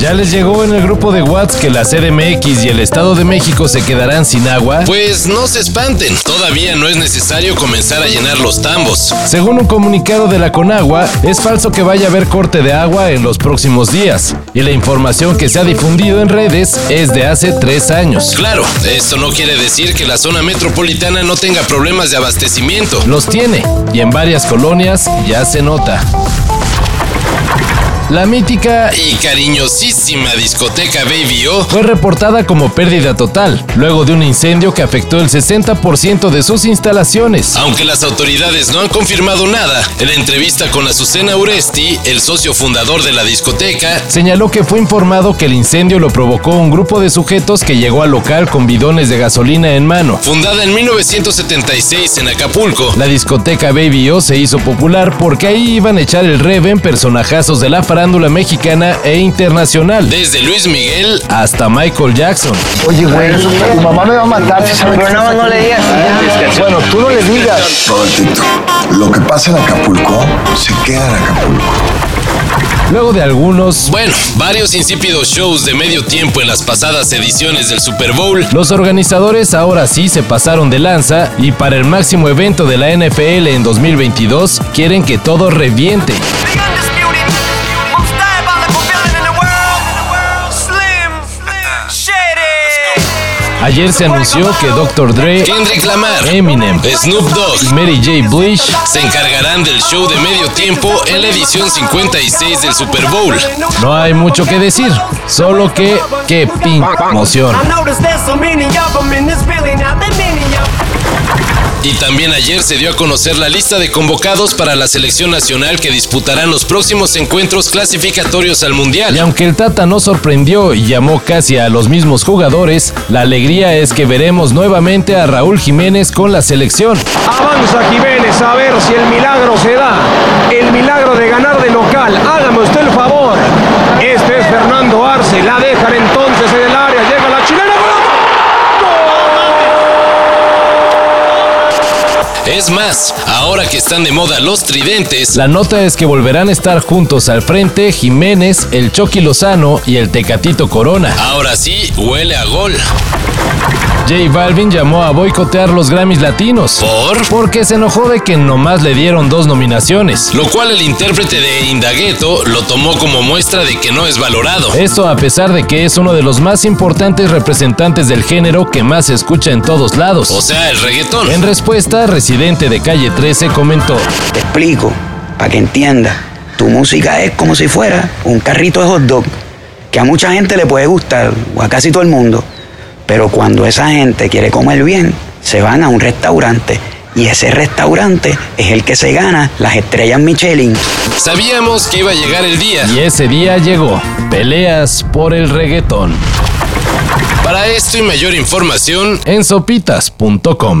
¿Ya les llegó en el grupo de WhatsApp que la CDMX y el Estado de México se quedarán sin agua? Pues no se espanten, todavía no es necesario comenzar a llenar los tambos. Según un comunicado de la Conagua, es falso que vaya a haber corte de agua en los próximos días. Y la información que se ha difundido en redes es de hace tres años. Claro, esto no quiere decir que la zona metropolitana no tenga problemas de abastecimiento. Los tiene, y en varias colonias ya se nota. La mítica y cariñosísima discoteca Baby O fue reportada como pérdida total, luego de un incendio que afectó el 60% de sus instalaciones. Aunque las autoridades no han confirmado nada, en la entrevista con Azucena Uresti, el socio fundador de la discoteca, señaló que fue informado que el incendio lo provocó un grupo de sujetos que llegó al local con bidones de gasolina en mano. Fundada en 1976 en Acapulco, la discoteca Baby O se hizo popular porque ahí iban a echar el reven personajazos de la farándula mexicana e internacional. Desde Luis Miguel hasta Michael Jackson. Oye, güey, tu mamá me va a matar si sabe Pero no, no le digas. Bueno, tú no le digas. Robertito, lo que pasa en Acapulco se queda en Acapulco. Luego de algunos, bueno, varios insípidos shows de medio tiempo en las pasadas ediciones del Super Bowl, los organizadores ahora sí se pasaron de lanza y para el máximo evento de la NFL en 2022 quieren que todo reviente. Ayer se anunció que Dr. Dre, Kendrick Lamar, Eminem, Snoop Dogg y Mary J. Blige se encargarán del show de medio tiempo en la edición 56 del Super Bowl. No hay mucho que decir, solo que qué pin emoción. Y también ayer se dio a conocer la lista de convocados para la selección nacional que disputarán los próximos encuentros clasificatorios al Mundial. Y aunque el Tata no sorprendió y llamó casi a los mismos jugadores, la alegría es que veremos nuevamente a Raúl Jiménez con la selección. Avanza Jiménez a ver si el milagro se da. El milagro de ganar de local. Hágame usted el favor. Este es Fernando Arce. La dejan entonces en el área. Es más, ahora que están de moda los tridentes, la nota es que volverán a estar juntos al frente Jiménez, el Chucky Lozano y el Tecatito Corona. Ahora sí, huele a gol. J Balvin llamó a boicotear los Grammys latinos. ¿Por? Porque se enojó de que nomás le dieron dos nominaciones. Lo cual el intérprete de Indagueto lo tomó como muestra de que no es valorado. Esto a pesar de que es uno de los más importantes representantes del género que más se escucha en todos lados. O sea, el reggaetón. En respuesta, Residente de Calle 13 comentó. Te explico, para que entiendas. Tu música es como si fuera un carrito de hot dog, que a mucha gente le puede gustar, o a casi todo el mundo. Pero cuando esa gente quiere comer bien, se van a un restaurante. Y ese restaurante es el que se gana las estrellas Michelin. Sabíamos que iba a llegar el día. Y ese día llegó. Peleas por el reggaetón. Para esto y mayor información en sopitas.com.